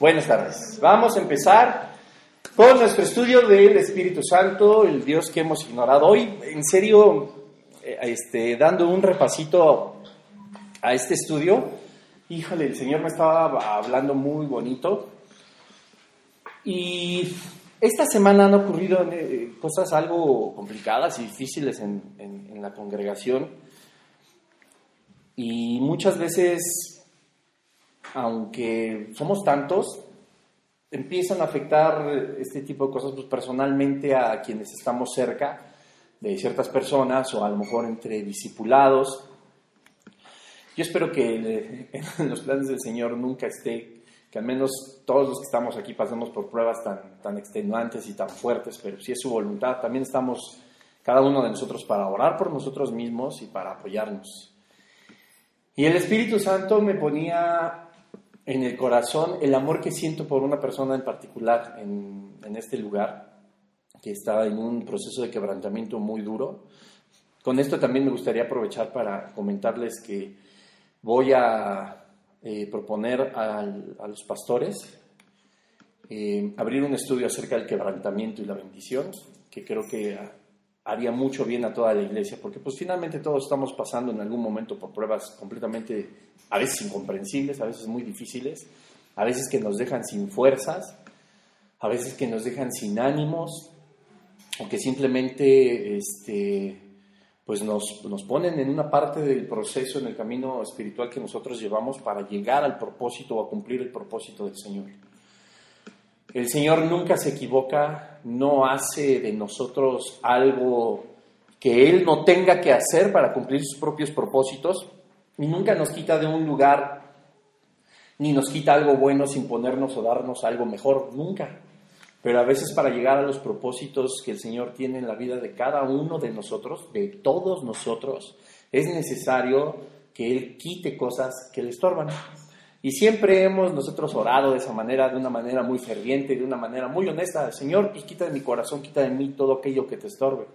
Buenas tardes. Vamos a empezar con nuestro estudio del Espíritu Santo, el Dios que hemos ignorado hoy. En serio, eh, este, dando un repasito a este estudio, híjole, el Señor me estaba hablando muy bonito. Y esta semana han ocurrido eh, cosas algo complicadas y difíciles en, en la congregación. Y muchas veces aunque somos tantos, empiezan a afectar este tipo de cosas pues, personalmente a quienes estamos cerca de ciertas personas o a lo mejor entre discipulados. Yo espero que en los planes del Señor nunca esté, que al menos todos los que estamos aquí pasemos por pruebas tan, tan extenuantes y tan fuertes, pero si es su voluntad, también estamos cada uno de nosotros para orar por nosotros mismos y para apoyarnos. Y el Espíritu Santo me ponía en el corazón el amor que siento por una persona en particular en, este lugar, que está en un proceso de quebrantamiento muy duro. Con esto también me gustaría aprovechar para comentarles que voy a eh, proponer a los pastores eh, abrir un estudio acerca del quebrantamiento y la bendición, que creo que haría mucho bien a toda la iglesia, porque pues finalmente todos estamos pasando en algún momento por pruebas completamente, a veces incomprensibles, a veces muy difíciles, a veces que nos dejan sin fuerzas, a veces que nos dejan sin ánimos, o que simplemente este, pues nos, nos ponen en una parte del proceso, en el camino espiritual que nosotros llevamos para llegar al propósito o a cumplir el propósito del Señor. El Señor nunca se equivoca, no hace de nosotros algo que Él no tenga que hacer para cumplir sus propios propósitos, y nunca nos quita de un lugar, ni nos quita algo bueno sin ponernos o darnos algo mejor, nunca. Pero a veces para llegar a los propósitos que el Señor tiene en la vida de cada uno de nosotros, de todos nosotros, es necesario que Él quite cosas que le estorban. Y siempre hemos nosotros orado de esa manera, de una manera muy ferviente, de una manera muy honesta. Señor, pues quita de mi corazón, quita de mí todo aquello que te estorbe.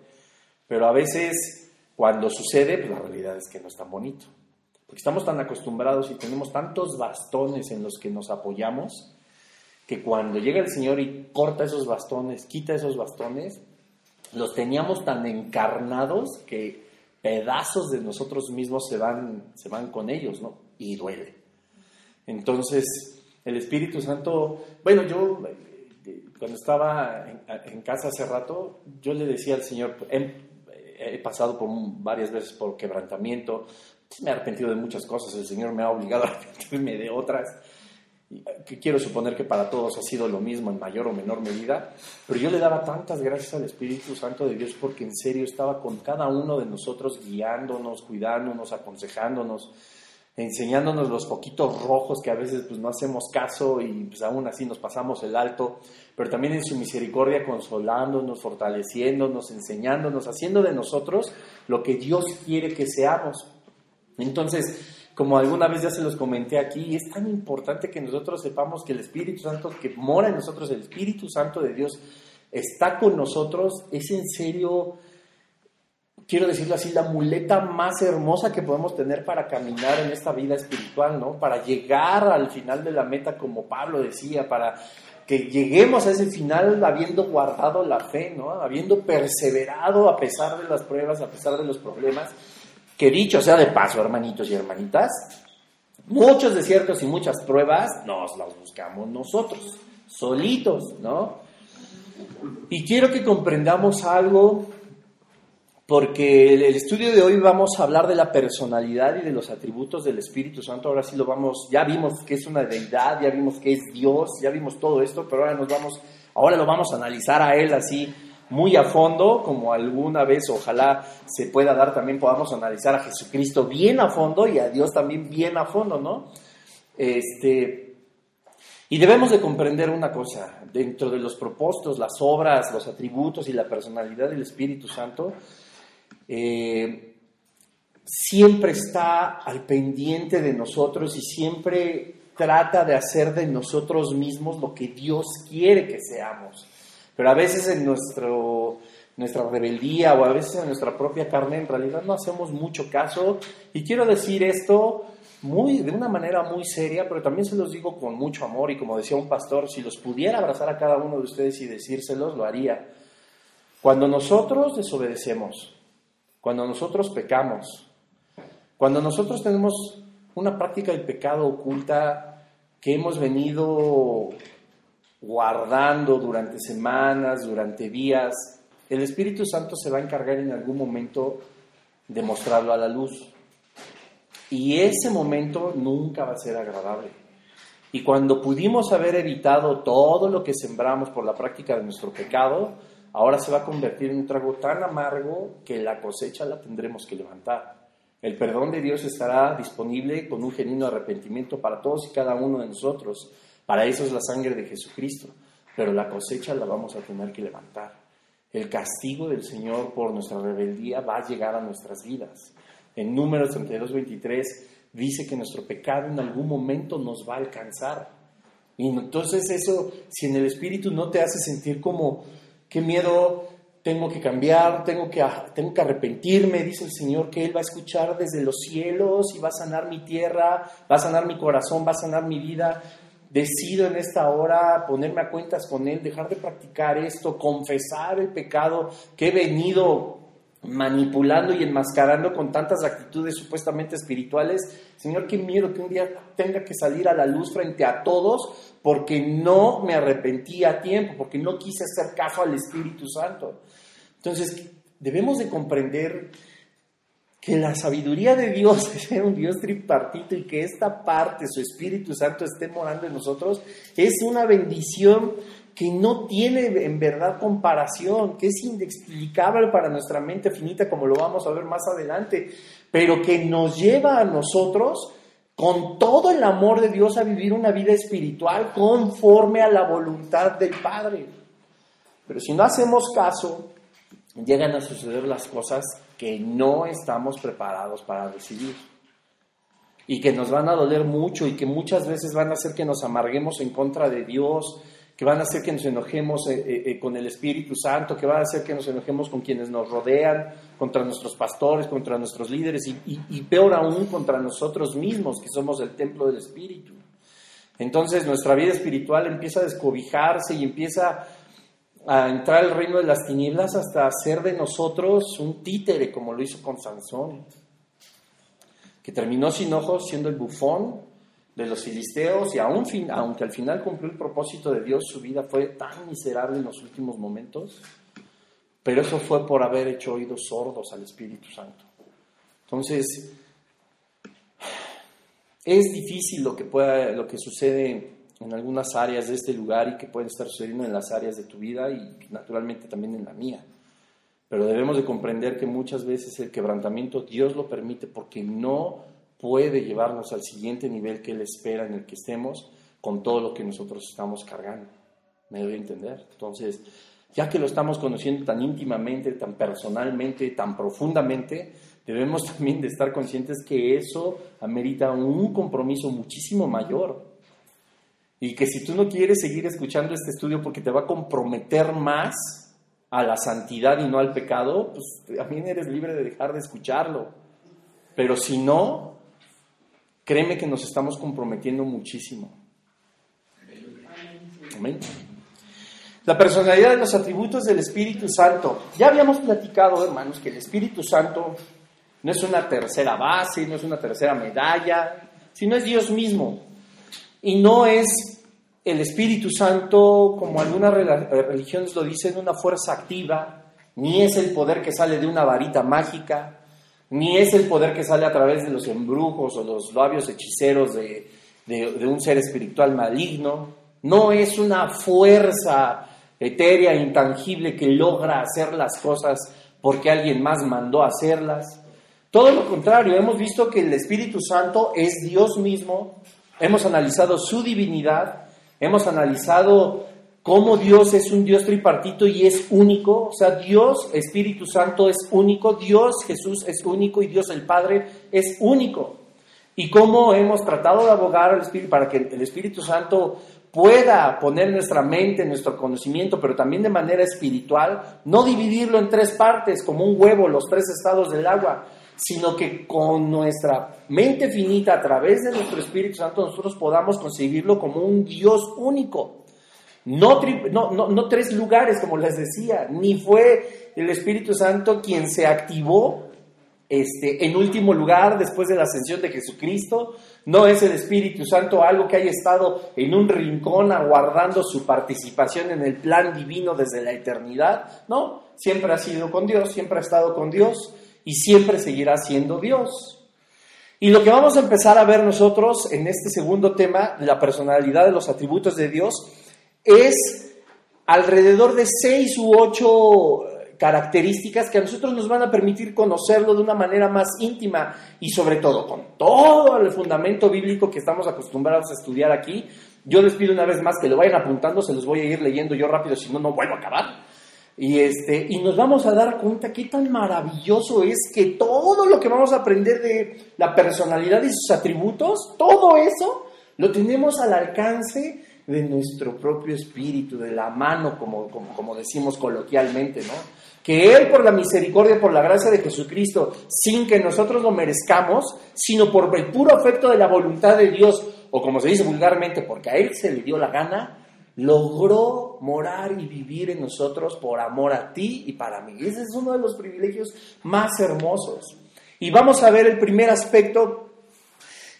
Pero a veces, cuando sucede, pues la realidad es que no es tan bonito. Porque estamos tan acostumbrados y tenemos tantos bastones en los que nos apoyamos, que cuando llega el Señor y corta esos bastones, quita esos bastones, los teníamos tan encarnados que pedazos de nosotros mismos se van, se van con ellos, ¿no? Y duele. Entonces, el Espíritu Santo, bueno, yo cuando estaba en, casa hace rato, yo le decía al Señor, he, pasado por varias veces por quebrantamiento, me he arrepentido de muchas cosas, el Señor me ha obligado a arrepentirme de otras, que quiero suponer que para todos ha sido lo mismo en mayor o menor medida, pero yo le daba tantas gracias al Espíritu Santo de Dios porque en serio estaba con cada uno de nosotros guiándonos, cuidándonos, aconsejándonos, enseñándonos los poquitos rojos que a veces pues no hacemos caso y pues aún así nos pasamos el alto, pero también en su misericordia consolándonos, fortaleciéndonos, enseñándonos, haciendo de nosotros lo que Dios quiere que seamos. Entonces, como alguna vez ya se los comenté aquí, es tan importante que nosotros sepamos que el Espíritu Santo que mora en nosotros, el Espíritu Santo de Dios, está con nosotros, es en serio quiero decirlo así, la muleta más hermosa que podemos tener para caminar en esta vida espiritual, ¿no? Para llegar al final de la meta, como Pablo decía, para que lleguemos a ese final habiendo guardado la fe, ¿no? Habiendo perseverado a pesar de las pruebas, a pesar de los problemas. Que dicho sea de paso, hermanitos y hermanitas, muchos desiertos y muchas pruebas nos las buscamos nosotros, solitos, ¿no? Y quiero que comprendamos algo porque el, estudio de hoy vamos a hablar de la personalidad y de los atributos del Espíritu Santo. Ahora sí lo vamos, ya vimos que es una deidad, ya vimos que es Dios, ya vimos todo esto, pero ahora nos vamos, ahora lo vamos a analizar a él así muy a fondo, como alguna vez ojalá se pueda dar también podamos analizar a Jesucristo bien a fondo y a Dios también bien a fondo, ¿no? Este, y debemos de comprender una cosa, dentro de los propósitos, las obras, los atributos y la personalidad del Espíritu Santo, eh, siempre está al pendiente de nosotros y siempre trata de hacer de nosotros mismos lo que Dios quiere que seamos. Pero a veces en nuestro, nuestra rebeldía o a veces en nuestra propia carne en realidad no hacemos mucho caso. Y quiero decir esto muy, de una manera muy seria, pero también se los digo con mucho amor y como decía un pastor, si los pudiera abrazar a cada uno de ustedes y decírselos, lo haría. Cuando nosotros desobedecemos, cuando nosotros pecamos, cuando nosotros tenemos una práctica del pecado oculta que hemos venido guardando durante semanas, durante días, el Espíritu Santo se va a encargar en algún momento de mostrarlo a la luz. Y ese momento nunca va a ser agradable. Y cuando pudimos haber evitado todo lo que sembramos por la práctica de nuestro pecado, ahora se va a convertir en un trago tan amargo que la cosecha la tendremos que levantar. El perdón de Dios estará disponible con un genuino arrepentimiento para todos y cada uno de nosotros. Para eso es la sangre de Jesucristo. Pero la cosecha la vamos a tener que levantar. El castigo del Señor por nuestra rebeldía va a llegar a nuestras vidas. En Números 32, 23 dice que nuestro pecado en algún momento nos va a alcanzar. Y entonces eso, si en el Espíritu no te hace sentir como, qué miedo, tengo que cambiar, tengo que, tengo que arrepentirme, dice el Señor que Él va a escuchar desde los cielos y va a sanar mi tierra, va a sanar mi corazón, va a sanar mi vida, decido en esta hora ponerme a cuentas con Él, dejar de practicar esto, confesar el pecado que he venido manipulando y enmascarando con tantas actitudes supuestamente espirituales. Señor, qué miedo que un día tenga que salir a la luz frente a todos porque no me arrepentí a tiempo, porque no quise hacer caso al Espíritu Santo. Entonces, debemos de comprender que la sabiduría de Dios es un Dios tripartito y que esta parte, su Espíritu Santo, esté morando en nosotros, es una bendición que no tiene en verdad comparación, que es inexplicable para nuestra mente finita, como lo vamos a ver más adelante, pero que nos lleva a nosotros con todo el amor de Dios a vivir una vida espiritual conforme a la voluntad del Padre. Pero si no hacemos caso, llegan a suceder las cosas que no estamos preparados para recibir y que nos van a doler mucho y que muchas veces van a hacer que nos amarguemos en contra de Dios, que van a hacer que nos enojemos eh, eh, eh, con el Espíritu Santo, que van a hacer que nos enojemos con quienes nos rodean, contra nuestros pastores, contra nuestros líderes y, y peor aún contra nosotros mismos, que somos el templo del Espíritu. Entonces nuestra vida espiritual empieza a descobijarse y empieza a entrar al reino de las tinieblas hasta hacer de nosotros un títere, como lo hizo con Sansón, que terminó sin ojos siendo el bufón de los filisteos y aún aunque al final cumplió el propósito de Dios, su vida fue tan miserable en los últimos momentos, pero eso fue por haber hecho oídos sordos al Espíritu Santo. Entonces, es difícil lo que, pueda, lo que sucede en algunas áreas de este lugar y que pueden estar sucediendo en las áreas de tu vida y naturalmente también en la mía. Pero debemos de comprender que muchas veces el quebrantamiento Dios lo permite porque no puede llevarnos al siguiente nivel que Él espera en el que estemos con todo lo que nosotros estamos cargando. ¿Me debe entender? Entonces, ya que lo estamos conociendo tan íntimamente, tan personalmente, tan profundamente, debemos también de estar conscientes que eso amerita un compromiso muchísimo mayor y que si tú no quieres seguir escuchando este estudio porque te va a comprometer más a la santidad y no al pecado, pues también eres libre de dejar de escucharlo. Pero si no, créeme que nos estamos comprometiendo muchísimo. Amén. La personalidad de los atributos del Espíritu Santo. Ya habíamos platicado, hermanos, que el Espíritu Santo no es una tercera base, no es una tercera medalla, sino es Dios mismo. Y no es el Espíritu Santo, como algunas religiones lo dicen, una fuerza activa, ni es el poder que sale de una varita mágica, ni es el poder que sale a través de los embrujos o los labios hechiceros de, un ser espiritual maligno, no es una fuerza etérea, intangible, que logra hacer las cosas porque alguien más mandó hacerlas. Todo lo contrario, hemos visto que el Espíritu Santo es Dios mismo, hemos analizado su divinidad, Hemos analizado cómo Dios es un Dios tripartito y es único. O sea, Dios, Espíritu Santo es único, Dios Jesús es único y Dios el Padre es único. Y cómo hemos tratado de abogar al Espíritu para que el Espíritu Santo pueda poner nuestra mente, nuestro conocimiento, pero también de manera espiritual, no dividirlo en tres partes como un huevo, los tres estados del agua, sino que con nuestra mente finita, a través de nuestro Espíritu Santo, nosotros podamos concebirlo como un Dios único. No, no, tres lugares, como les decía, ni fue el Espíritu Santo quien se activó este, en último lugar después de la ascensión de Jesucristo. No es el Espíritu Santo algo que haya estado en un rincón aguardando su participación en el plan divino desde la eternidad. No, siempre ha sido con Dios, siempre ha estado con Dios y siempre seguirá siendo Dios. Y lo que vamos a empezar a ver nosotros en este segundo tema, la personalidad de los atributos de Dios, es alrededor de seis u ocho características que a nosotros nos van a permitir conocerlo de una manera más íntima y sobre todo con todo el fundamento bíblico que estamos acostumbrados a estudiar aquí. Yo les pido una vez más que lo vayan apuntando, se los voy a ir leyendo yo rápido, si no, no vuelvo a acabar. Y, este, y nos vamos a dar cuenta qué tan maravilloso es que todo lo que vamos a aprender de la personalidad y sus atributos, todo eso lo tenemos al alcance de nuestro propio espíritu, de la mano, como, como, decimos coloquialmente, ¿no? Que Él, por la misericordia, por la gracia de Jesucristo, sin que nosotros lo merezcamos, sino por el puro afecto de la voluntad de Dios, o como se dice vulgarmente, porque a Él se le dio la gana, logró morar y vivir en nosotros por amor a ti y para mí. Ese es uno de los privilegios más hermosos. Y vamos a ver el primer aspecto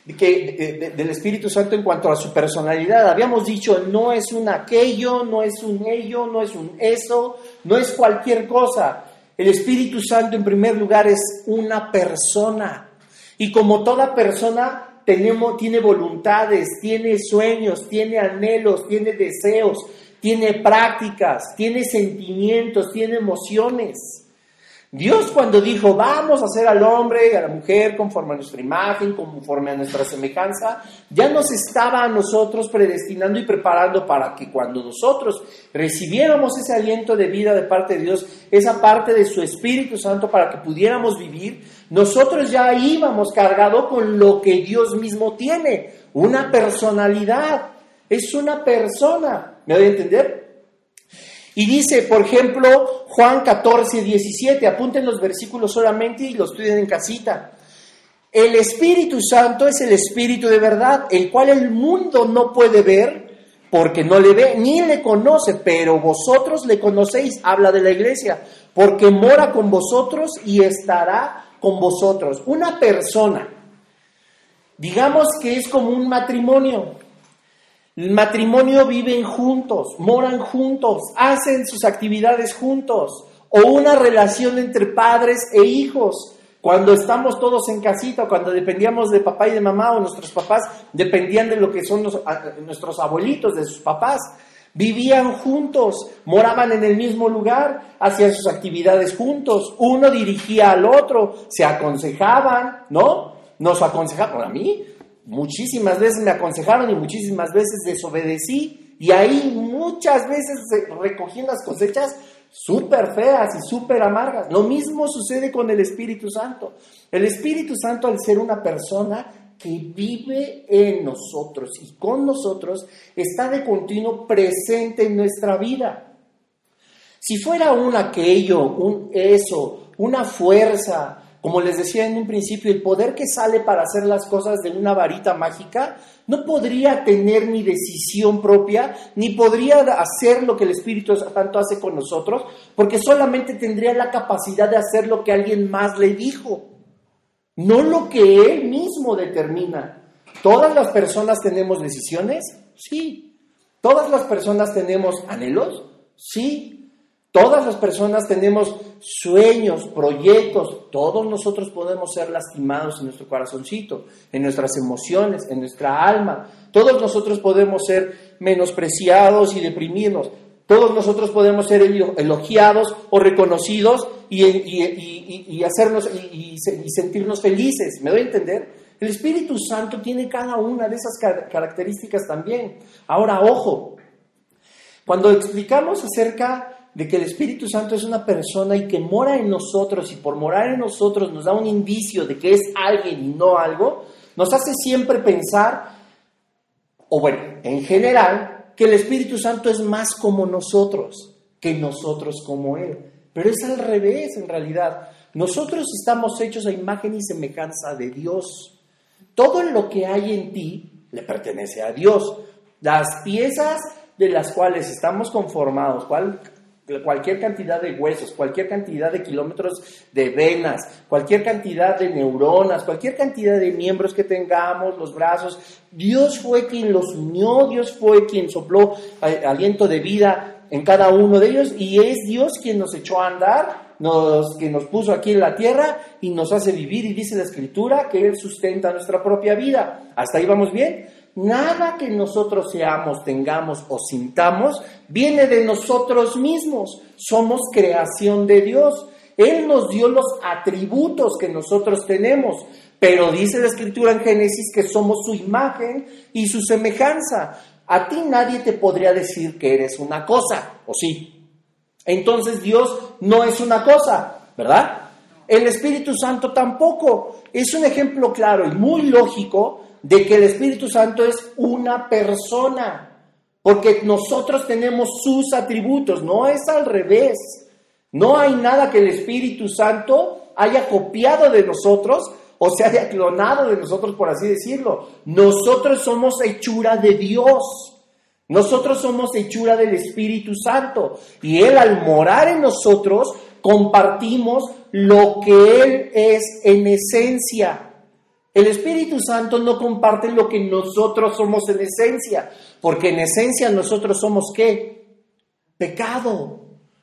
que, del Espíritu Santo en cuanto a su personalidad. Habíamos dicho, no es un aquello, no es un ello, no es un eso, no es cualquier cosa. El Espíritu Santo en primer lugar es una persona. Y como toda persona, tenemos, tiene voluntades, tiene sueños, tiene anhelos, tiene deseos, tiene prácticas, tiene sentimientos, tiene emociones. Dios cuando dijo, vamos a hacer al hombre y a la mujer conforme a nuestra imagen, conforme a nuestra semejanza, ya nos estaba a nosotros predestinando y preparando para que cuando nosotros recibiéramos ese aliento de vida de parte de Dios, esa parte de su Espíritu Santo para que pudiéramos vivir, nosotros ya íbamos cargado con lo que Dios mismo tiene, una personalidad, es una persona, ¿me voy a entender? Y dice, por ejemplo, Juan 14, 17, apunten los versículos solamente y los estudien en casita. El Espíritu Santo es el Espíritu de verdad, el cual el mundo no puede ver porque no le ve ni le conoce, pero vosotros le conocéis, habla de la iglesia, porque mora con vosotros y estará con vosotros. Una persona, digamos que es como un matrimonio, el matrimonio viven juntos, moran juntos, hacen sus actividades juntos, o una relación entre padres e hijos. Cuando estamos todos en casita, cuando dependíamos de papá y de mamá, o nuestros papás dependían de lo que son nuestros abuelitos, de sus papás, vivían juntos, moraban en el mismo lugar, hacían sus actividades juntos, uno dirigía al otro, se aconsejaban, ¿no? Nos aconsejaban, a mí, muchísimas veces me aconsejaron y muchísimas veces desobedecí y ahí muchas veces recogí las cosechas súper feas y súper amargas. Lo mismo sucede con el Espíritu Santo. El Espíritu Santo al ser una persona que vive en nosotros y con nosotros está de continuo presente en nuestra vida. Si fuera un aquello, un eso, una fuerza, como les decía en un principio, el poder que sale para hacer las cosas de una varita mágica no podría tener ni decisión propia, ni podría hacer lo que el Espíritu Santo hace con nosotros, porque solamente tendría la capacidad de hacer lo que alguien más le dijo, no lo que él mismo determina. ¿Todas las personas tenemos decisiones? Sí. ¿Todas las personas tenemos anhelos? Sí. Todas las personas tenemos sueños, proyectos, todos nosotros podemos ser lastimados en nuestro corazoncito, en nuestras emociones, en nuestra alma. Todos nosotros podemos ser menospreciados y deprimidos. Todos nosotros podemos ser elogiados o reconocidos y, hacernos y, sentirnos felices. ¿Me doy a entender? El Espíritu Santo tiene cada una de esas características también. Ahora, ojo, cuando explicamos acerca de que el Espíritu Santo es una persona y que mora en nosotros y por morar en nosotros nos da un indicio de que es alguien y no algo, nos hace siempre pensar, o bueno, en general, que el Espíritu Santo es más como nosotros que nosotros como Él. Pero es al revés en realidad. nosotros estamos hechos a imagen y semejanza de Dios. Todo lo que hay en ti le pertenece a Dios. Las piezas de las cuales estamos conformados, cual, cualquier cantidad de huesos, cualquier cantidad de kilómetros de venas, cualquier cantidad de neuronas, cualquier cantidad de miembros que tengamos, los brazos, Dios fue quien los unió, Dios fue quien sopló aliento de vida en cada uno de ellos y es Dios quien nos echó a andar, nos, que nos puso aquí en la tierra y nos hace vivir y dice la escritura que Él sustenta nuestra propia vida. ¿Hasta ahí vamos bien? Nada que nosotros seamos, tengamos o sintamos viene de nosotros mismos. Somos creación de Dios. Él nos dio los atributos que nosotros tenemos, pero dice la escritura en Génesis que somos su imagen y su semejanza. A ti nadie te podría decir que eres una cosa, ¿o sí? Entonces Dios no es una cosa, ¿verdad? El Espíritu Santo tampoco. Es un ejemplo claro y muy lógico de que el Espíritu Santo es una persona, porque nosotros tenemos sus atributos, no es al revés. No hay nada que el Espíritu Santo haya copiado de nosotros o se haya clonado de nosotros, por así decirlo. Nosotros somos hechura de Dios. Nosotros somos hechura del Espíritu Santo. Y Él al morar en nosotros, compartimos lo que Él es en esencia. El Espíritu Santo no comparte lo que nosotros somos en esencia, porque en esencia nosotros somos qué? Pecado.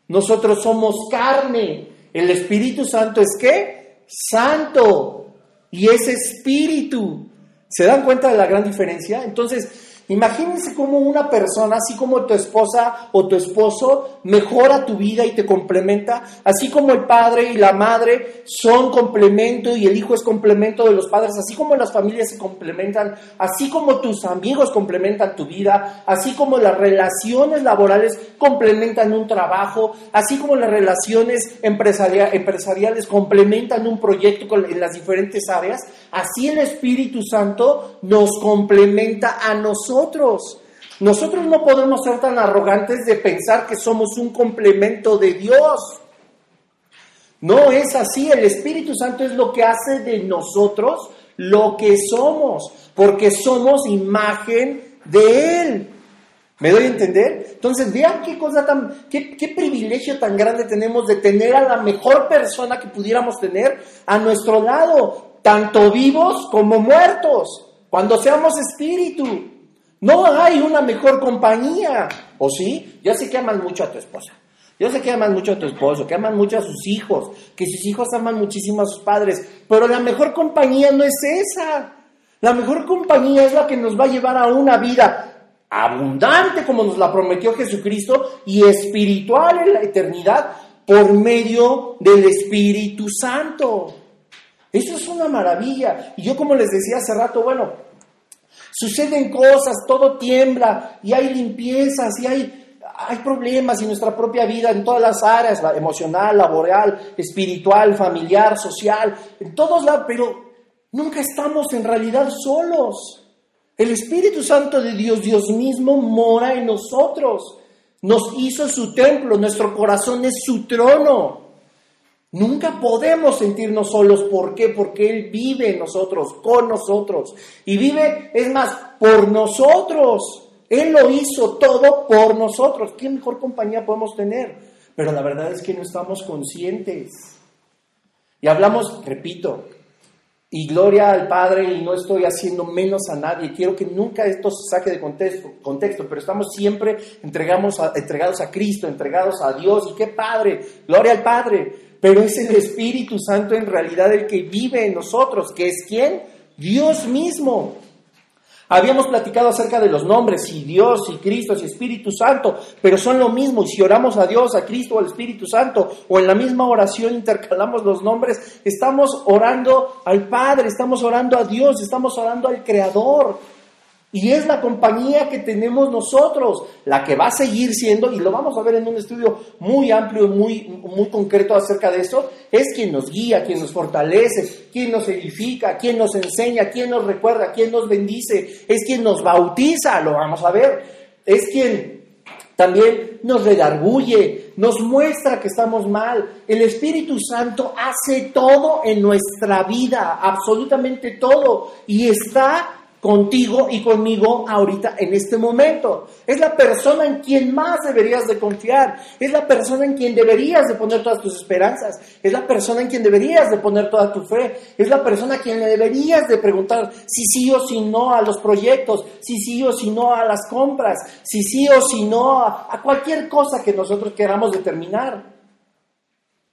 Nosotros somos carne. El Espíritu Santo es qué? Santo. Y es espíritu. ¿Se dan cuenta de la gran diferencia? Entonces, Imagínense cómo una persona, así como tu esposa o tu esposo, mejora tu vida y te complementa, así como el padre y la madre son complemento y el hijo es complemento de los padres, así como las familias se complementan, así como tus amigos complementan tu vida, así como las relaciones laborales complementan un trabajo, así como las relaciones empresariales complementan un proyecto en las diferentes áreas, así el Espíritu Santo nos complementa a nosotros nosotros. no podemos ser tan arrogantes de pensar que somos un complemento de Dios. No es así, el Espíritu Santo es lo que hace de nosotros lo que somos, porque somos imagen de Él. ¿Me doy a entender? Entonces, vean qué cosa tan, qué, qué, privilegio tan grande tenemos de tener a la mejor persona que pudiéramos tener a nuestro lado, tanto vivos como muertos, cuando seamos espíritu. No hay una mejor compañía. ¿O sí? Yo sé que aman mucho a tu esposa. Yo sé que aman mucho a tu esposo, que aman mucho a sus hijos, que sus hijos aman muchísimo a sus padres. Pero la mejor compañía no es esa. La mejor compañía es la que nos va a llevar a una vida abundante como nos la prometió Jesucristo y espiritual en la eternidad por medio del Espíritu Santo. Eso es una maravilla. Y yo como les decía hace rato, bueno, Suceden cosas, todo tiembla y hay limpiezas y hay, hay problemas en nuestra propia vida, en todas las áreas, emocional, laboral, espiritual, familiar, social, en todos lados, pero nunca estamos en realidad solos. El Espíritu Santo de Dios, Dios mismo, mora en nosotros. Nos hizo su templo, nuestro corazón es su trono. Nunca podemos sentirnos solos. ¿Por qué? Porque Él vive en nosotros, con nosotros. Y vive, es más, por nosotros. Él lo hizo todo por nosotros. ¿Qué mejor compañía podemos tener? Pero la verdad es que no estamos conscientes. Y hablamos, repito, y gloria al Padre, y no estoy haciendo menos a nadie. Quiero que nunca esto se saque de contexto, contexto pero estamos siempre entregamos entregados a Cristo, entregados a Dios. Y qué Padre, gloria al Padre pero es el Espíritu Santo en realidad el que vive en nosotros, que es quién? Dios mismo. Habíamos platicado acerca de los nombres, y Dios, y Cristo, y Espíritu Santo, pero son lo mismo. Y si oramos a Dios, a Cristo, al Espíritu Santo, o en la misma oración intercalamos los nombres, estamos orando al Padre, estamos orando a Dios, estamos orando al Creador. Y es la compañía que tenemos nosotros, la que va a seguir siendo, y lo vamos a ver en un estudio muy amplio, muy, muy concreto acerca de eso, es quien nos guía, quien nos fortalece, quien nos edifica, quien nos enseña, quien nos recuerda, quien nos bendice, es quien nos bautiza, lo vamos a ver, es quien también nos redarguye, nos muestra que estamos mal. El Espíritu Santo hace todo en nuestra vida, absolutamente todo, y está contigo y conmigo ahorita en este momento. Es la persona en quien más deberías de confiar, es la persona en quien deberías de poner todas tus esperanzas, es la persona en quien deberías de poner toda tu fe, es la persona a quien deberías de preguntar si sí o si no a los proyectos, si sí o si no a las compras, si sí o si no a, a cualquier cosa que nosotros queramos determinar.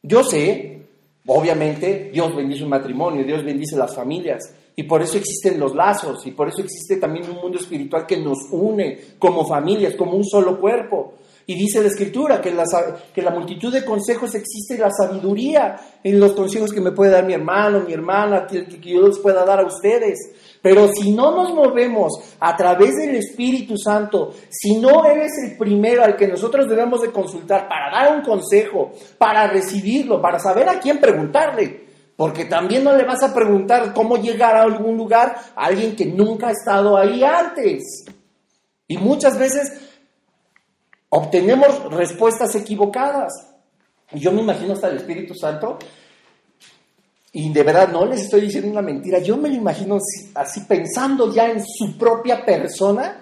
Yo sé, obviamente, Dios bendice un matrimonio, Dios bendice las familias, y por eso existen los lazos, y por eso existe también un mundo espiritual que nos une como familias, como un solo cuerpo. Y dice la escritura que, la, que la multitud de consejos existe la sabiduría en los consejos que me puede dar mi hermano, mi hermana, que, que yo les pueda dar a ustedes. Pero si no nos movemos a través del Espíritu Santo, si no eres el primero al que nosotros debemos de consultar para dar un consejo, para recibirlo, para saber a quién preguntarle, porque también no le vas a preguntar cómo llegar a algún lugar a alguien que nunca ha estado ahí antes. Y muchas veces obtenemos respuestas equivocadas. Y yo me imagino hasta el Espíritu Santo, y de verdad no les estoy diciendo una mentira, yo me lo imagino así, pensando ya en su propia persona,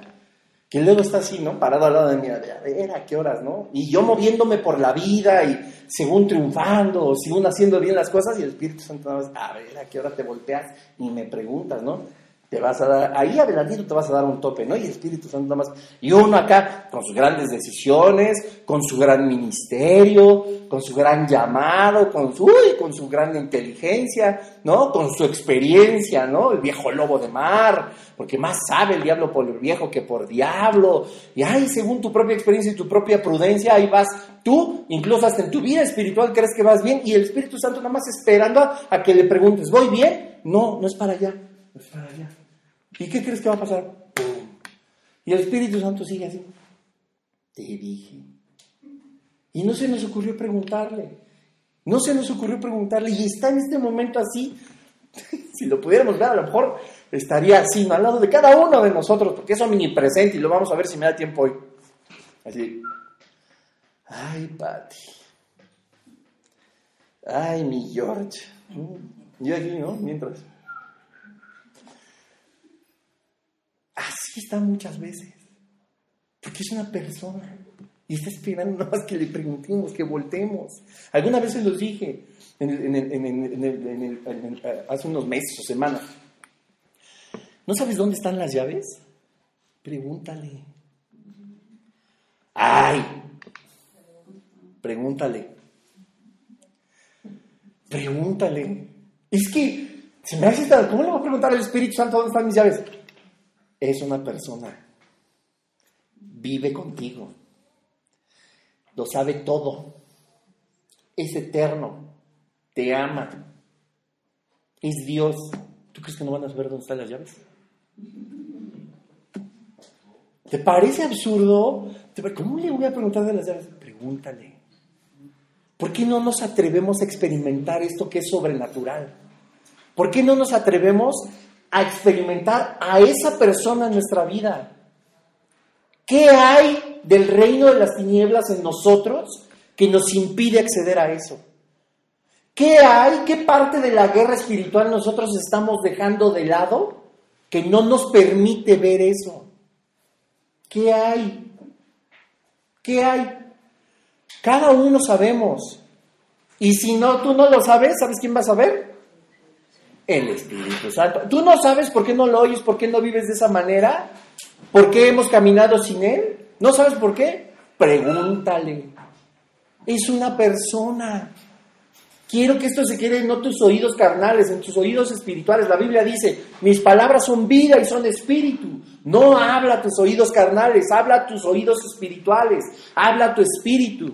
que luego está así, ¿no? Parado al lado de mí, a ver, a qué horas, ¿no? Y yo moviéndome por la vida y según triunfando, o según haciendo bien las cosas, y el Espíritu Santo, a ver, a qué hora te volteas y me preguntas, ¿no? Te vas a dar, ahí adelantito te vas a dar un tope, ¿no? Y el Espíritu Santo nada más. Y uno acá con sus grandes decisiones, con su gran ministerio, con su gran llamado, con su, con su gran inteligencia, ¿no? Con su experiencia, ¿no? El viejo lobo de mar, porque más sabe el diablo por el viejo que por diablo. Y ahí, según tu propia experiencia y tu propia prudencia, ahí vas tú, incluso hasta en tu vida espiritual crees que vas bien y el Espíritu Santo nada más esperando a que le preguntes, ¿voy bien? No, no es para allá allá. ¿Y qué crees que va a pasar? Y el Espíritu Santo sigue así. Te dije. Y no se nos ocurrió preguntarle. No se nos ocurrió preguntarle. Y está en este momento así. si lo pudiéramos ver, a lo mejor estaría así, al lado de cada uno de nosotros, porque es omnipresente y lo vamos a ver si me da tiempo hoy. Así. Ay, Pati. Ay, mi George. Y aquí, ¿no? Mientras. Así está muchas veces. Porque es una persona. Y está esperando nada más que le preguntemos, que voltemos. Algunas veces los dije hace unos meses o semanas. ¿No sabes dónde están las llaves? Pregúntale. ¡Ay! Pregúntale. Pregúntale. Es que se me hace ¿Cómo le voy a preguntar al Espíritu Santo dónde están mis llaves? Es una persona. Vive contigo. Lo sabe todo. Es eterno. Te ama. Es Dios. ¿Tú crees que no van a saber dónde están las llaves? ¿Te parece absurdo? ¿Cómo le voy a preguntar de las llaves? Pregúntale. ¿Por qué no nos atrevemos a experimentar esto que es sobrenatural? ¿Por qué no nos atrevemos a experimentar a esa persona en nuestra vida. ¿Qué hay del reino de las tinieblas en nosotros que nos impide acceder a eso? ¿Qué hay? ¿Qué parte de la guerra espiritual nosotros estamos dejando de lado que no nos permite ver eso? ¿Qué hay? ¿Qué hay? Cada uno sabemos. Y si no, tú no lo sabes, ¿sabes quién va a saber? El Espíritu Santo. ¿Tú no sabes por qué no lo oyes, por qué no vives de esa manera? ¿Por qué hemos caminado sin Él? ¿No sabes por qué? Pregúntale. Es una persona. Quiero que esto se quede no tus oídos carnales, en tus oídos espirituales. La Biblia dice, mis palabras son vida y son espíritu. No habla tus oídos carnales, habla tus oídos espirituales, habla tu espíritu.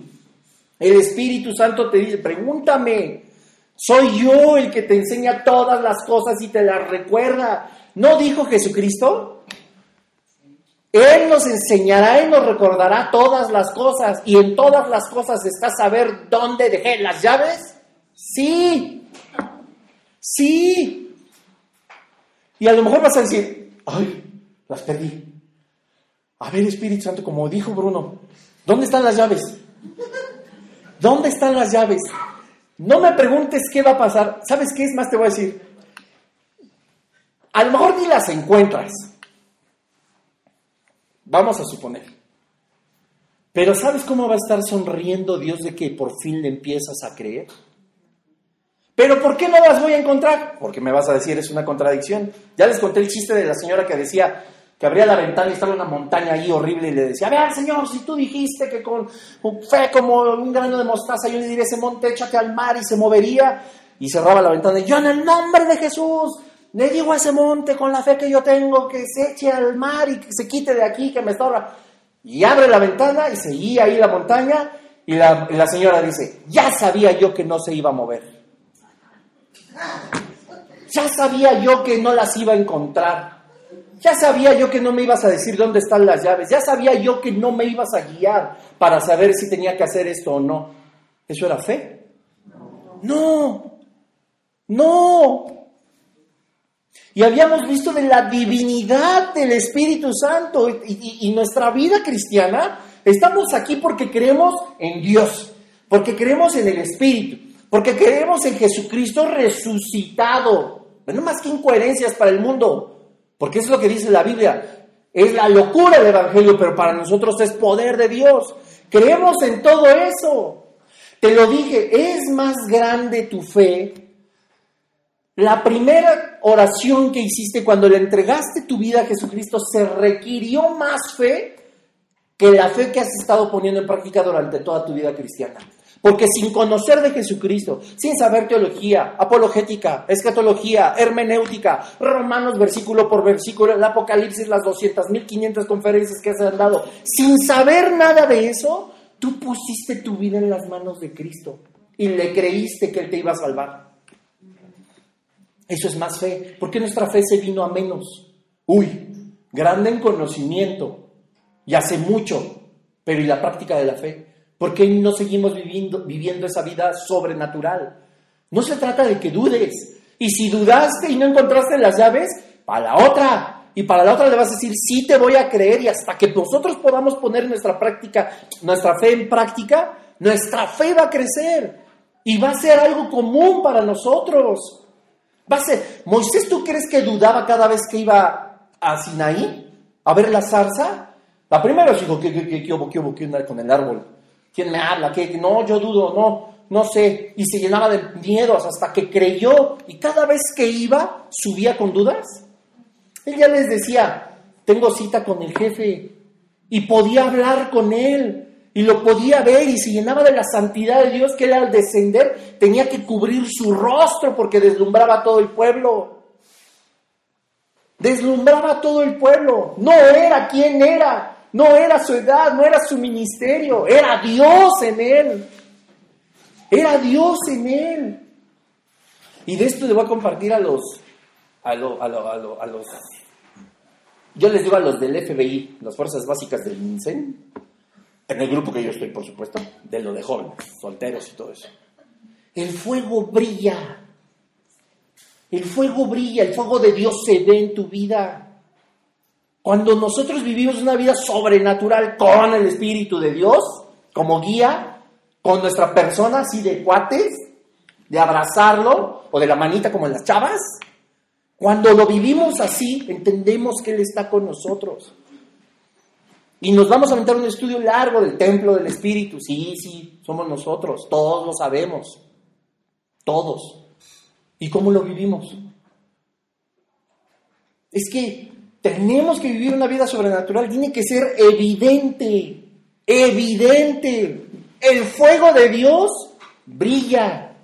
El Espíritu Santo te dice, pregúntame, soy yo el que te enseña todas las cosas y te las recuerda. ¿No dijo Jesucristo? Él nos enseñará y nos recordará todas las cosas. Y en todas las cosas está saber dónde dejé las llaves. Sí. Sí. Y a lo mejor vas a decir, ay, las perdí. A ver, Espíritu Santo, como dijo Bruno, ¿Dónde están las llaves? ¿Dónde están las llaves? No me preguntes qué va a pasar. ¿Sabes qué es más? Te voy a decir. A lo mejor ni las encuentras. Vamos a suponer. Pero ¿sabes cómo va a estar sonriendo Dios de que por fin le empiezas a creer? Pero ¿por qué no las voy a encontrar? Porque me vas a decir, es una contradicción. Ya les conté el chiste de la señora que decía que abría la ventana y estaba una montaña ahí horrible y le decía, a Señor, si tú dijiste que con fe como un grano de mostaza yo le diría ese monte, échate al mar y se movería. Y cerraba la ventana y yo en el nombre de Jesús le digo a ese monte con la fe que yo tengo que se eche al mar y que se quite de aquí, que me estorba. Y abre la ventana y seguía ahí la montaña y la señora dice, ya sabía yo que no se iba a mover. Ya sabía yo que no las iba a encontrar. Ya sabía yo que no me ibas a decir dónde están las llaves. Ya sabía yo que no me ibas a guiar para saber si tenía que hacer esto o no. ¿Eso era fe? No. No. Y habíamos visto de la divinidad del Espíritu Santo y, nuestra vida cristiana. Estamos aquí porque creemos en Dios, porque creemos en el Espíritu. Porque creemos en Jesucristo resucitado. No más que incoherencias para el mundo. Porque es lo que dice la Biblia. Es la locura del Evangelio, pero para nosotros es poder de Dios. Creemos en todo eso. Te lo dije, es más grande tu fe. La primera oración que hiciste cuando le entregaste tu vida a Jesucristo se requirió más fe que la fe que has estado poniendo en práctica durante toda tu vida cristiana. Porque sin conocer de Jesucristo, sin saber teología, apologética, escatología, hermenéutica, Romanos versículo por versículo, el Apocalipsis, las 200.500 conferencias que se han dado, sin saber nada de eso, tú pusiste tu vida en las manos de Cristo y le creíste que Él te iba a salvar. Eso es más fe, porque nuestra fe se vino a menos. Uy, grande en conocimiento y hace mucho, pero ¿y la práctica de la fe? ¿Por qué no seguimos viviendo, esa vida sobrenatural? No se trata de que dudes. Y si dudaste y no encontraste las llaves, para la otra. Y para la otra le vas a decir, sí te voy a creer y hasta que nosotros podamos poner nuestra práctica, nuestra fe en práctica, nuestra fe va a crecer y va a ser algo común para nosotros. Va a ser, Moisés, ¿tú crees que dudaba cada vez que iba a Sinaí a ver la zarza? La primera dijo, ¿qué, qué, qué, qué hubo, qué hubo, qué con el árbol? ¿Quién me habla? ¿Qué? No, yo dudo, no, no sé. Y se llenaba de miedos hasta que creyó. Y cada vez que iba, subía con dudas. Él ya les decía, tengo cita con el jefe. Y podía hablar con él. Y lo podía ver y se llenaba de la santidad de Dios que él al descender tenía que cubrir su rostro porque deslumbraba a todo el pueblo. Deslumbraba a todo el pueblo. No era quien era. No era su edad, no era su ministerio, era Dios en él. Era Dios en él. Y de esto le voy a compartir a los, a, los, yo les digo a los del FBI, las fuerzas básicas del INSEN, en el grupo que yo estoy, por supuesto, de lo de jóvenes, solteros y todo eso. El fuego brilla. El fuego brilla, el fuego de Dios se ve en tu vida. Cuando nosotros vivimos una vida sobrenatural con el Espíritu de Dios como guía, con nuestra persona así de cuates, de abrazarlo o de la manita como en las chavas, cuando lo vivimos así, entendemos que Él está con nosotros. Y nos vamos a aventar un estudio largo del templo del Espíritu. Sí, sí, somos nosotros, todos lo sabemos. Todos. ¿Y cómo lo vivimos? Es que tenemos que vivir una vida sobrenatural, tiene que ser evidente, evidente. El fuego de Dios brilla,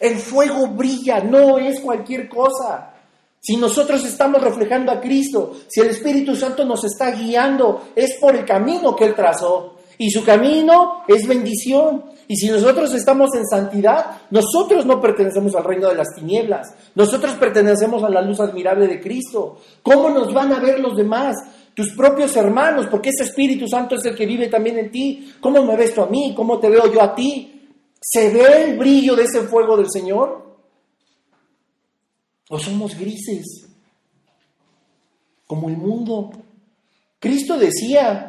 el fuego brilla, no es cualquier cosa. Si nosotros estamos reflejando a Cristo, si el Espíritu Santo nos está guiando, es por el camino que Él trazó. Y su camino es bendición. Y si nosotros estamos en santidad, nosotros no pertenecemos al reino de las tinieblas. Nosotros pertenecemos a la luz admirable de Cristo. ¿Cómo nos van a ver los demás? Tus propios hermanos, porque ese Espíritu Santo es el que vive también en ti. ¿Cómo me ves tú a mí? ¿Cómo te veo yo a ti? ¿Se ve el brillo de ese fuego del Señor? ¿O somos grises? Como el mundo. Cristo decía,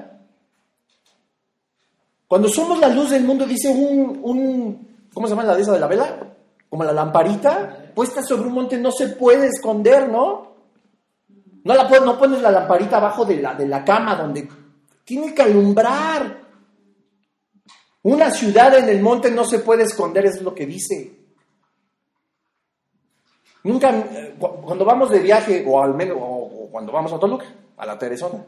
Cuando somos la luz del mundo, dice un, un ¿cómo se llama la de esa de la vela? Como la lamparita, puesta sobre un monte no se puede esconder, ¿no? No, la, no pones la lamparita abajo de la, de la cama donde tiene que alumbrar. Una ciudad en el monte no se puede esconder, es lo que dice. Nunca, eh, cuando vamos de viaje, o al menos, o, cuando vamos a Toluca, a la Teresona,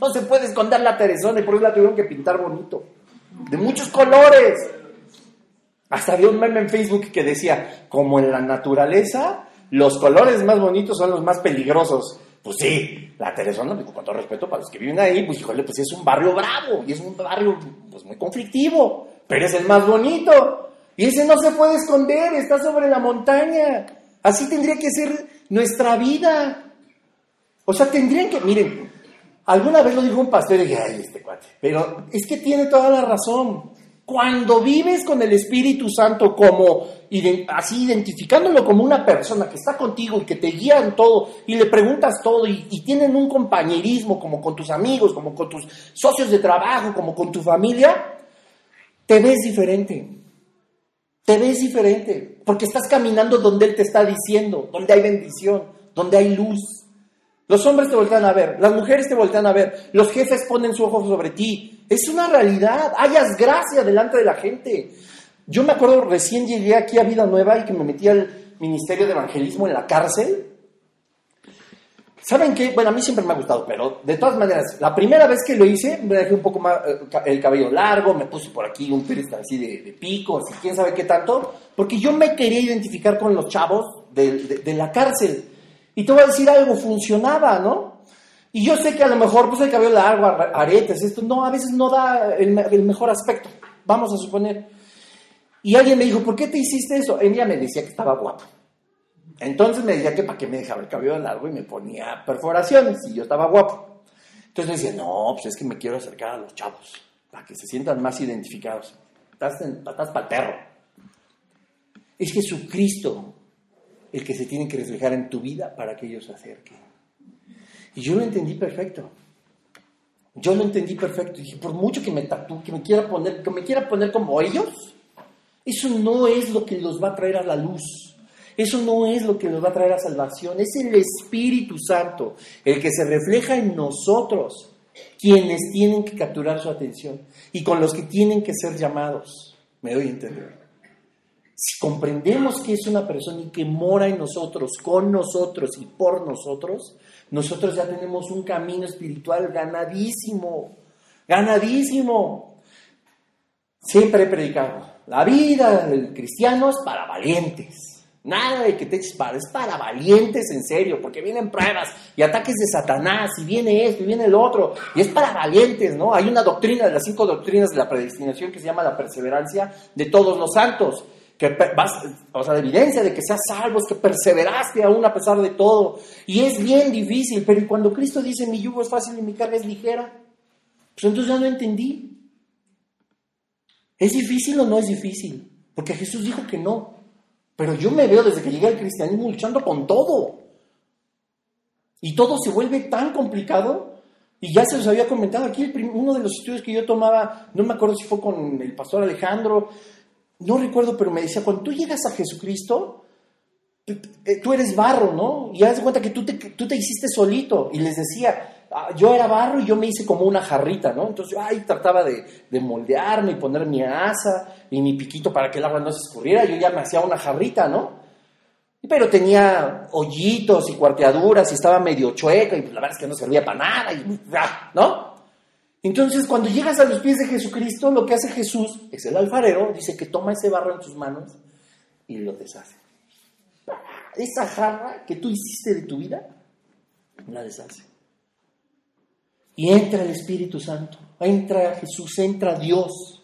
no se puede esconder la Teresona y por eso la tuvieron que pintar bonito, de muchos colores. Hasta había un meme en Facebook que decía, como en la naturaleza, los colores más bonitos son los más peligrosos. Pues sí, la Teresona, con todo respeto para los que viven ahí, pues híjole, pues es un barrio bravo y es un barrio pues muy conflictivo, pero es el más bonito. Y ese no se puede esconder, está sobre la montaña. Así tendría que ser nuestra vida. O sea, tendrían que, miren, alguna vez lo dijo un pastor y dije, ay, este cuate, pero es que tiene toda la razón. Cuando vives con el Espíritu Santo como así identificándolo como una persona que está contigo y que te guía en todo y le preguntas todo y, y, tienen un compañerismo como con tus amigos, como con tus socios de trabajo, como con tu familia, te ves diferente. Te ves diferente porque estás caminando donde Él te está diciendo, donde hay bendición, donde hay luz. Los hombres te voltean a ver, las mujeres te voltean a ver, los jefes ponen su ojo sobre ti. Es una realidad, hayas gracia delante de la gente. Yo me acuerdo, recién llegué aquí a Vida Nueva y que me metí al Ministerio de Evangelismo en la cárcel. ¿Saben qué? Bueno, a mí siempre me ha gustado, pero de todas maneras, la primera vez que lo hice, me dejé un poco más eh, el cabello largo, me puse por aquí un pérez así de, pico, así, quién sabe qué tanto, porque yo me quería identificar con los chavos de la cárcel. Y te voy a decir algo, funcionaba, ¿no? Y yo sé que a lo mejor, pues el cabello largo, aretes, esto, no, a veces no da el, mejor aspecto, vamos a suponer. Y alguien me dijo, ¿por qué te hiciste eso? Ella me decía que estaba guapo. Entonces me decía que para qué me dejaba el cabello largo y me ponía perforaciones y yo estaba guapo. Entonces me decía, no, pues es que me quiero acercar a los chavos, para que se sientan más identificados. Estás, estás para perro. Es Jesucristo el que se tiene que reflejar en tu vida para que ellos se acerquen. Y yo lo entendí perfecto. Yo lo entendí perfecto. Dije, por mucho que me tatúe, que me quiera poner, que me quiera poner como ellos, eso no es lo que los va a traer a la luz. Eso no es lo que nos va a traer a salvación. Es el Espíritu Santo, el que se refleja en nosotros, quienes tienen que capturar su atención y con los que tienen que ser llamados. Me doy a entender. Si comprendemos que es una persona y que mora en nosotros, con nosotros y por nosotros, nosotros ya tenemos un camino espiritual ganadísimo, ganadísimo. Siempre he predicado, la vida del cristiano es para valientes. Nada de que te eches para, es para valientes en serio, porque vienen pruebas y ataques de Satanás, y viene esto y viene el otro, y es para valientes, ¿no? Hay una doctrina de las cinco doctrinas de la predestinación que se llama la perseverancia de todos los santos que vas, o sea, de evidencia de que seas salvos, que perseveraste aún a pesar de todo. Y es bien difícil, pero cuando Cristo dice mi yugo es fácil y mi carga es ligera, pues entonces ya no entendí. ¿Es difícil o no es difícil? Porque Jesús dijo que no. Pero yo me veo desde que llegué al cristianismo luchando con todo. Y todo se vuelve tan complicado. Y ya se los había comentado aquí, uno de los estudios que yo tomaba, no me acuerdo si fue con el pastor Alejandro, no recuerdo, pero me decía, cuando tú llegas a Jesucristo, eh, tú eres barro, ¿no? Y haz de cuenta que tú te, tú te hiciste solito. Y les decía, ah, yo era barro y yo me hice como una jarrita, ¿no? Entonces yo ahí trataba de, de, moldearme y poner mi asa y mi piquito para que el agua no se escurriera. Yo ya me hacía una jarrita, ¿no? Pero tenía hoyitos y cuarteaduras y estaba medio chueca y pues la verdad es que no servía para nada, y, ¿no? Entonces, cuando llegas a los pies de Jesucristo, lo que hace Jesús es el alfarero, dice que toma ese barro en tus manos y lo deshace. Esa jarra que tú hiciste de tu vida, la deshace. Y entra el Espíritu Santo, entra Jesús, entra Dios,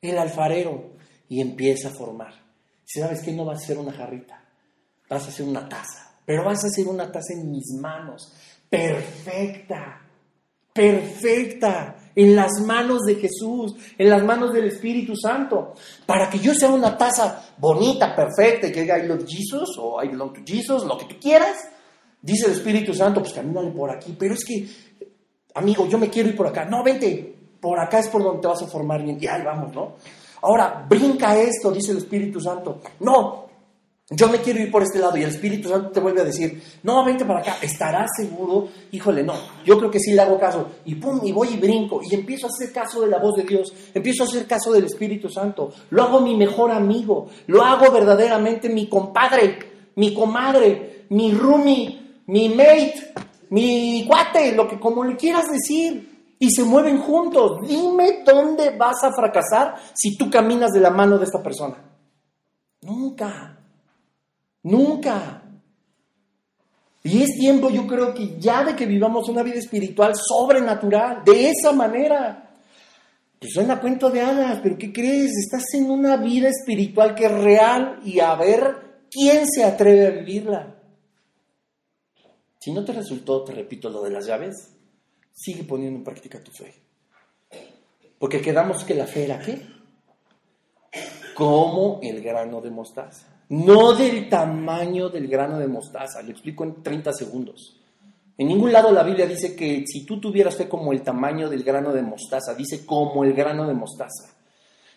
el alfarero, y empieza a formar. Si sabes que no vas a ser una jarrita, vas a hacer una taza, pero vas a hacer una taza en mis manos, perfecta perfecta en las manos de Jesús, en las manos del Espíritu Santo, para que yo sea una taza bonita, perfecta, y que diga I love Jesus o I belong to Jesus, lo que tú quieras, dice el Espíritu Santo, pues camínale por aquí, pero es que, amigo, yo me quiero ir por acá, no, vente, por acá es por donde te vas a formar bien. Y ahí vamos, ¿no? Ahora, brinca esto, dice el Espíritu Santo. No, yo me quiero ir por este lado y el Espíritu Santo te vuelve a decir, no, vente para acá, estarás seguro, híjole, no, yo creo que sí le hago caso, y pum, y voy y brinco, y empiezo a hacer caso de la voz de Dios, empiezo a hacer caso del Espíritu Santo, lo hago mi mejor amigo, lo hago verdaderamente mi compadre, mi comadre, mi roomie, mi mate, mi cuate, lo que como le quieras decir, y se mueven juntos. Dime dónde vas a fracasar si tú caminas de la mano de esta persona. Nunca, nunca. Y es tiempo, yo creo que ya de que vivamos una vida espiritual sobrenatural, de esa manera. Pues suena cuento de hadas, pero ¿qué crees? Estás en una vida espiritual que es real y a ver quién se atreve a vivirla. Si no te resultó, te repito, lo de las llaves, sigue poniendo en práctica tu fe. Porque quedamos que la fe era qué? Como el grano de mostaza. No del tamaño del grano de mostaza. Lo explico en 30 segundos. En ningún lado la Biblia dice que si tú tuvieras fe como el tamaño del grano de mostaza, dice como el grano de mostaza.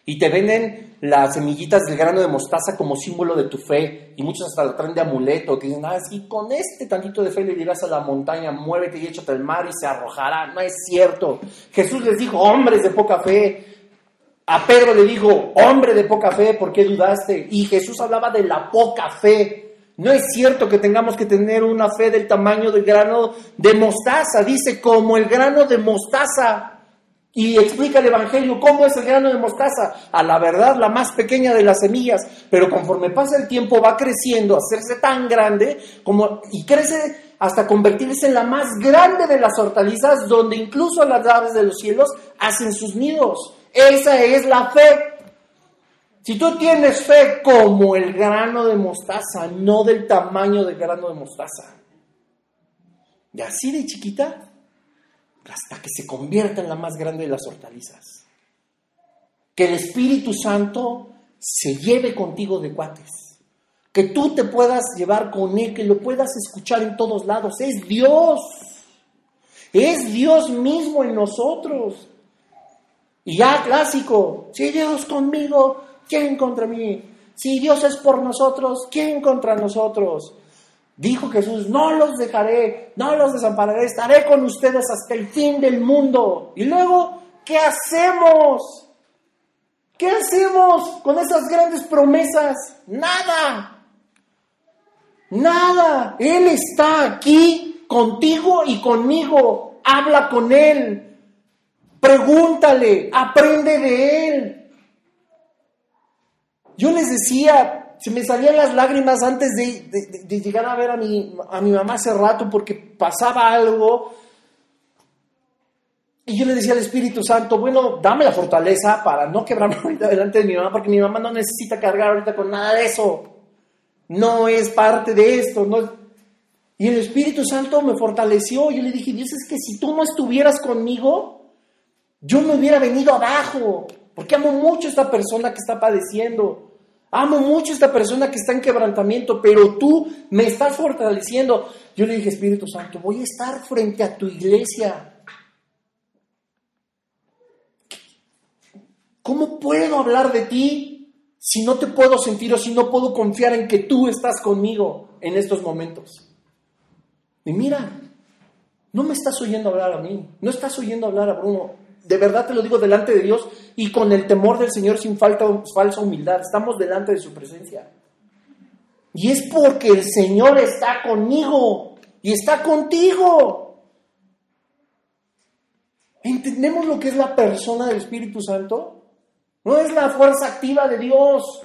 Y te venden las semillitas del grano de mostaza como símbolo de tu fe. Y muchos hasta lo traen de amuleto, que dicen, ah, con este tantito de fe le dirás a la montaña, muévete y échate al mar y se arrojará. No es cierto. Jesús les dijo, hombres de poca fe. A Pedro le dijo, hombre de poca fe, ¿por qué dudaste? Y Jesús hablaba de la poca fe. No es cierto que tengamos que tener una fe del tamaño del grano de mostaza. Dice, como el grano de mostaza. Y explica el Evangelio cómo es el grano de mostaza. A la verdad, la más pequeña de las semillas, pero conforme pasa el tiempo va creciendo, hacerse tan grande como, y crece hasta convertirse en la más grande de las hortalizas, donde incluso las aves de los cielos hacen sus nidos. Esa es la fe. Si tú tienes fe como el grano de mostaza, no del tamaño del grano de mostaza, y así de chiquita, hasta que se convierta en la más grande de las hortalizas. Que el Espíritu Santo se lleve contigo de cuates. Que tú te puedas llevar con Él, que lo puedas escuchar en todos lados. Es Dios. Es Dios mismo en nosotros. Y ya clásico, si Dios conmigo, ¿quién contra mí? Si Dios es por nosotros, ¿quién contra nosotros? Dijo Jesús, no los dejaré, no los desampararé, estaré con ustedes hasta el fin del mundo. Y luego, ¿qué hacemos? ¿Qué hacemos con esas grandes promesas? Nada. Nada. Él está aquí contigo y conmigo. Habla con Él. Pregúntale. Aprende de Él. Yo les decía, se me salían las lágrimas antes de, llegar a ver a mi, a mi mamá hace rato porque pasaba algo. Y yo le decía al Espíritu Santo, bueno, dame la fortaleza para no quebrarme ahorita delante de mi mamá, porque mi mamá no necesita cargar ahorita con nada de eso. No es parte de esto. No Y el Espíritu Santo me fortaleció. Yo le dije, Dios, es que si tú no estuvieras conmigo, yo me hubiera venido abajo, porque amo mucho a esta persona que está padeciendo. Amo mucho a esta persona que está en quebrantamiento, pero tú me estás fortaleciendo. Yo le dije, Espíritu Santo, voy a estar frente a tu iglesia. ¿Cómo puedo hablar de ti si no te puedo sentir o si no puedo confiar en que tú estás conmigo en estos momentos? Y mira, no me estás oyendo hablar a mí, no estás oyendo hablar a Bruno, de verdad te lo digo delante de Dios y con el temor del Señor sin falta, falsa humildad. Estamos delante de su presencia. Y es porque el Señor está conmigo y está contigo. ¿Entendemos lo que es la persona del Espíritu Santo? No es la fuerza activa de Dios.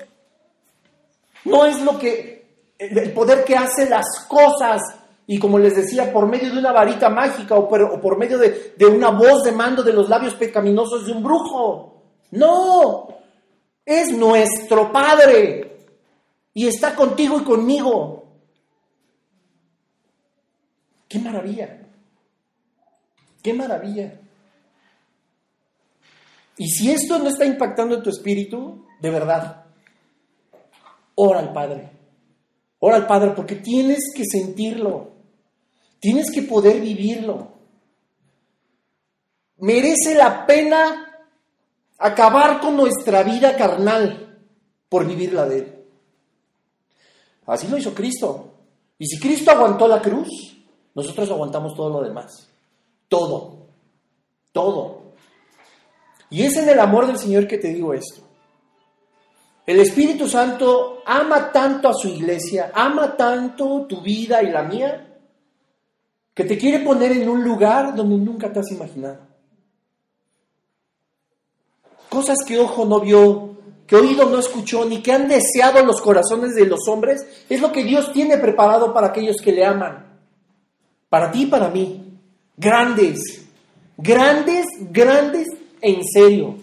No es lo que el poder que hace las cosas y como les decía, por medio de una varita mágica o por, medio de, de una voz de mando de los labios pecaminosos de un brujo. No, es nuestro Padre y está contigo y conmigo. ¡Qué maravilla! ¡Qué maravilla! Y si esto no está impactando en tu espíritu, de verdad, ora al Padre. Ora al Padre porque tienes que sentirlo. Tienes que poder vivirlo. merece la pena acabar con nuestra vida carnal por vivir la de Él. Así lo hizo Cristo. Y si Cristo aguantó la cruz, nosotros aguantamos todo lo demás. Todo. Todo. Y es en el amor del Señor que te digo esto. El Espíritu Santo ama tanto a su iglesia, ama tanto tu vida y la mía, que te quiere poner en un lugar donde nunca te has imaginado. Cosas que ojo no vio, que oído no escuchó, ni que han deseado los corazones de los hombres, es lo que Dios tiene preparado para aquellos que le aman. Para ti y para mí. Grandes, grandes, grandes en serio.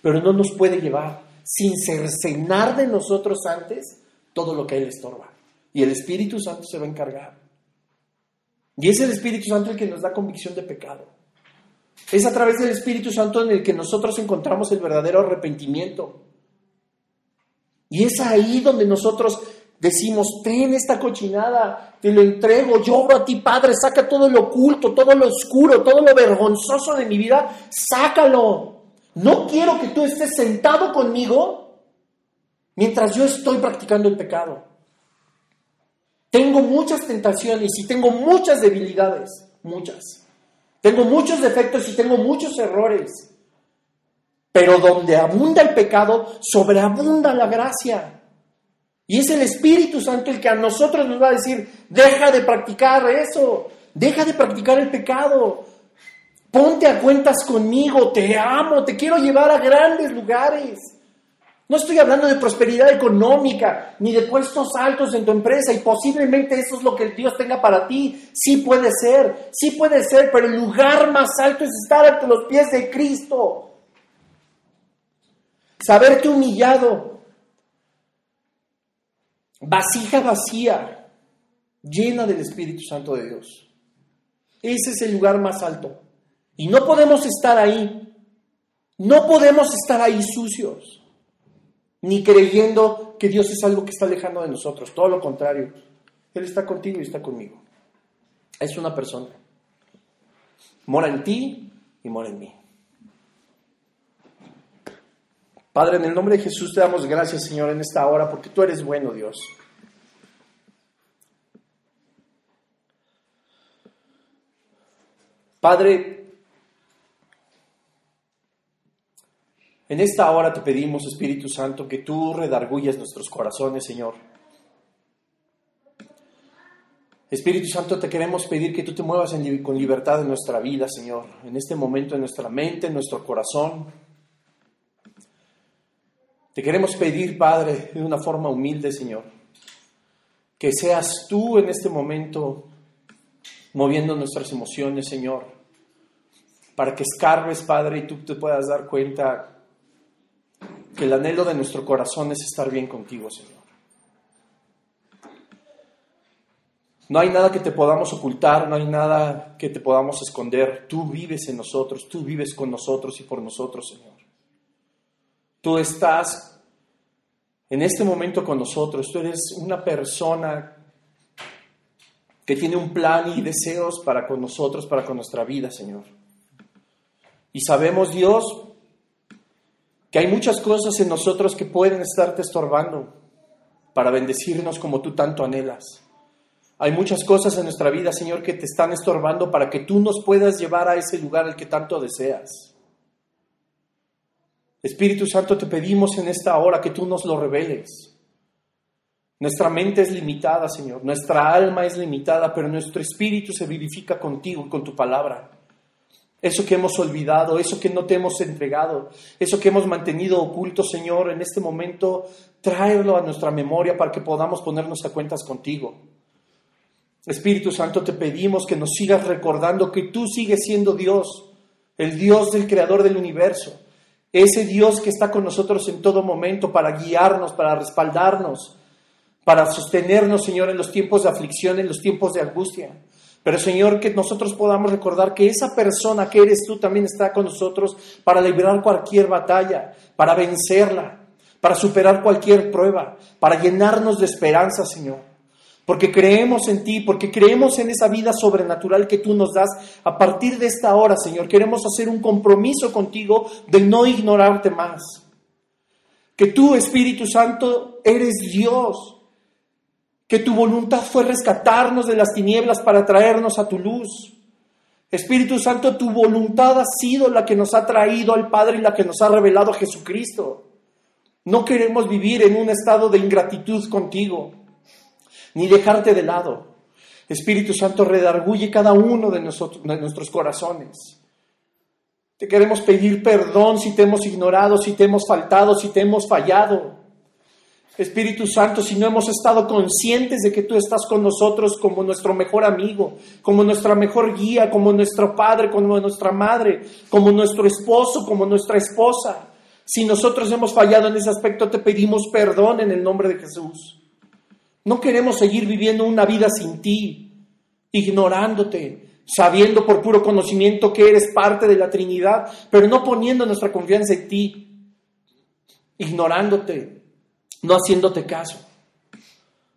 Pero no nos puede llevar sin cercenar de nosotros antes todo lo que Él estorba. Y el Espíritu Santo se va a encargar. Y es el Espíritu Santo el que nos da convicción de pecado. Es a través del Espíritu Santo en el que nosotros encontramos el verdadero arrepentimiento. Y es ahí donde nosotros decimos, ten esta cochinada, te lo entrego, yo obro a ti, Padre, saca todo lo oculto, todo lo oscuro, todo lo vergonzoso de mi vida, sácalo. No quiero que tú estés sentado conmigo mientras yo estoy practicando el pecado. Tengo muchas tentaciones y tengo muchas debilidades, muchas. Tengo muchos defectos y tengo muchos errores. Pero donde abunda el pecado, sobreabunda la gracia. Y es el Espíritu Santo el que a nosotros nos va a decir, deja de practicar eso, deja de practicar el pecado, Ponte a cuentas conmigo, te amo, te quiero llevar a grandes lugares. No estoy hablando de prosperidad económica, ni de puestos altos en tu empresa, y posiblemente eso es lo que Dios tenga para ti. Sí puede ser, sí puede ser, pero el lugar más alto es estar ante los pies de Cristo. Saberte humillado, vasija vacía, llena del Espíritu Santo de Dios. Ese es el lugar más alto. Y no podemos estar ahí. No podemos estar ahí sucios. Ni creyendo que Dios es algo que está alejando de nosotros. Todo lo contrario. Él está contigo y está conmigo. Es una persona. Mora en ti y mora en mí. Padre, en el nombre de Jesús te damos gracias, Señor, en esta hora, porque tú eres bueno, Dios. Padre, En esta hora te pedimos, Espíritu Santo, que tú redargulles nuestros corazones, Señor. Espíritu Santo, te queremos pedir que tú te muevas con libertad en nuestra vida, Señor, en este momento, en nuestra mente, en nuestro corazón. Te queremos pedir, Padre, de una forma humilde, Señor, que seas tú en este momento moviendo nuestras emociones, Señor, para que escarbes, Padre, y tú te puedas dar cuenta que el anhelo de nuestro corazón es estar bien contigo, Señor. No hay nada que te podamos ocultar, no hay nada que te podamos esconder. Tú vives en nosotros, tú vives con nosotros y por nosotros, Señor. Tú estás en este momento con nosotros, tú eres una persona que tiene un plan y deseos para con nosotros, para con nuestra vida, Señor. Y sabemos, Dios, que hay muchas cosas en nosotros que pueden estarte estorbando para bendecirnos como tú tanto anhelas. Hay muchas cosas en nuestra vida, Señor, que te están estorbando para que tú nos puedas llevar a ese lugar al que tanto deseas. Espíritu Santo, te pedimos en esta hora que tú nos lo reveles. Nuestra mente es limitada, Señor. Nuestra alma es limitada, pero nuestro espíritu se vivifica contigo y con tu palabra. Eso que hemos olvidado, eso que no te hemos entregado, eso que hemos mantenido oculto, Señor, en este momento, tráelo a nuestra memoria para que podamos ponernos a cuentas contigo. Espíritu Santo, te pedimos que nos sigas recordando que tú sigues siendo Dios, el Dios del Creador del universo, ese Dios que está con nosotros en todo momento para guiarnos, para respaldarnos, para sostenernos, Señor, en los tiempos de aflicción, en los tiempos de angustia. Pero Señor, que nosotros podamos recordar que esa persona que eres tú también está con nosotros para librar cualquier batalla, para vencerla, para superar cualquier prueba, para llenarnos de esperanza, Señor. porque creemos en ti, porque creemos en esa vida sobrenatural que tú nos das. A partir de esta hora, Señor, queremos hacer un compromiso contigo de no ignorarte más. Que tú, Espíritu Santo, eres Dios. Que tu voluntad fue rescatarnos de las tinieblas para traernos a tu luz. Espíritu Santo, tu voluntad ha sido la que nos ha traído al Padre y la que nos ha revelado Jesucristo. No queremos vivir en un estado de ingratitud contigo ni dejarte de lado. Espíritu Santo, redarguye cada uno de, de nuestros corazones. Te queremos pedir perdón si te hemos ignorado, si te hemos faltado, si te hemos fallado. Espíritu Santo, si no hemos estado conscientes de que tú estás con nosotros como nuestro mejor amigo, como nuestra mejor guía, como nuestro padre, como nuestra madre, como nuestro esposo, como nuestra esposa. Si nosotros hemos fallado en ese aspecto, te pedimos perdón en el nombre de Jesús. No queremos seguir viviendo una vida sin ti, ignorándote, sabiendo por puro conocimiento que eres parte de la Trinidad, pero no poniendo nuestra confianza en ti, ignorándote, no haciéndote caso.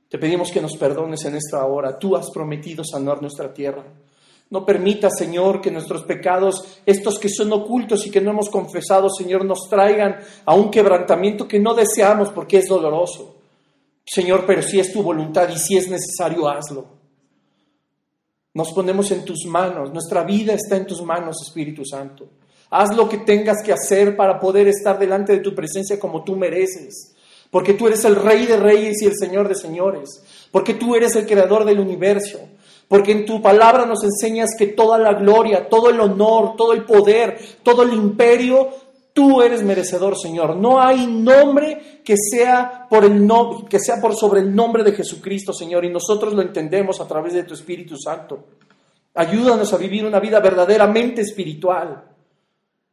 Te pedimos que nos perdones en esta hora. Tú has prometido sanar nuestra tierra. No permita, Señor, que nuestros pecados, estos que son ocultos y que no hemos confesado, Señor, nos traigan a un quebrantamiento que no deseamos porque es doloroso. Señor, pero si es tu voluntad y si es necesario, hazlo. Nos ponemos en tus manos, nuestra vida está en tus manos, Espíritu Santo. Haz lo que tengas que hacer para poder estar delante de tu presencia como tú mereces, porque tú eres el Rey de Reyes y el Señor de Señores, porque tú eres el Creador del universo, porque en tu palabra nos enseñas que toda la gloria, todo el honor, todo el poder, todo el imperio Tú eres merecedor, Señor. No hay nombre que sea por el que sea por sobre el nombre de Jesucristo, Señor, y nosotros lo entendemos a través de tu Espíritu Santo. Ayúdanos a vivir una vida verdaderamente espiritual.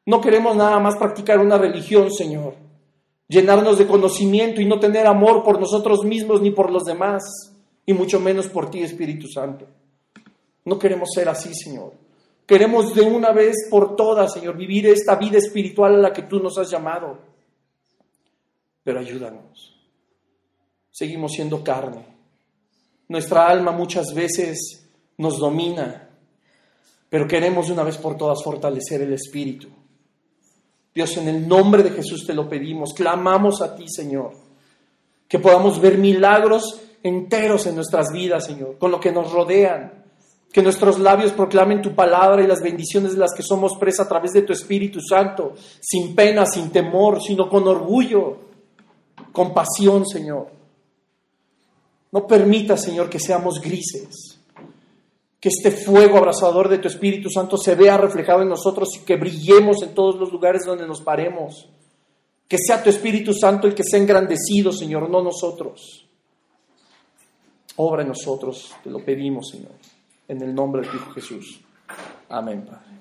No queremos nada más practicar una religión, Señor. Llenarnos de conocimiento y no tener amor por nosotros mismos ni por los demás, y mucho menos por ti, Espíritu Santo. No queremos ser así, Señor. Queremos de una vez por todas, Señor, vivir esta vida espiritual a la que tú nos has llamado. Pero ayúdanos. Seguimos siendo carne. Nuestra alma muchas veces nos domina, pero queremos de una vez por todas fortalecer el espíritu. Dios, en el nombre de Jesús te lo pedimos, clamamos a ti, Señor, que podamos ver milagros enteros en nuestras vidas, Señor, con lo que nos rodean, que nuestros labios proclamen tu palabra y las bendiciones de las que somos presa a través de tu Espíritu Santo, sin pena, sin temor, sino con orgullo, con pasión, Señor. No permita, Señor, que seamos grises, que este fuego abrasador de tu Espíritu Santo se vea reflejado en nosotros y que brillemos en todos los lugares donde nos paremos. Que sea tu Espíritu Santo el que sea engrandecido, Señor, no nosotros. Obra en nosotros, te lo pedimos, Señor. En el nombre de Hijo Jesús. Amén, Padre.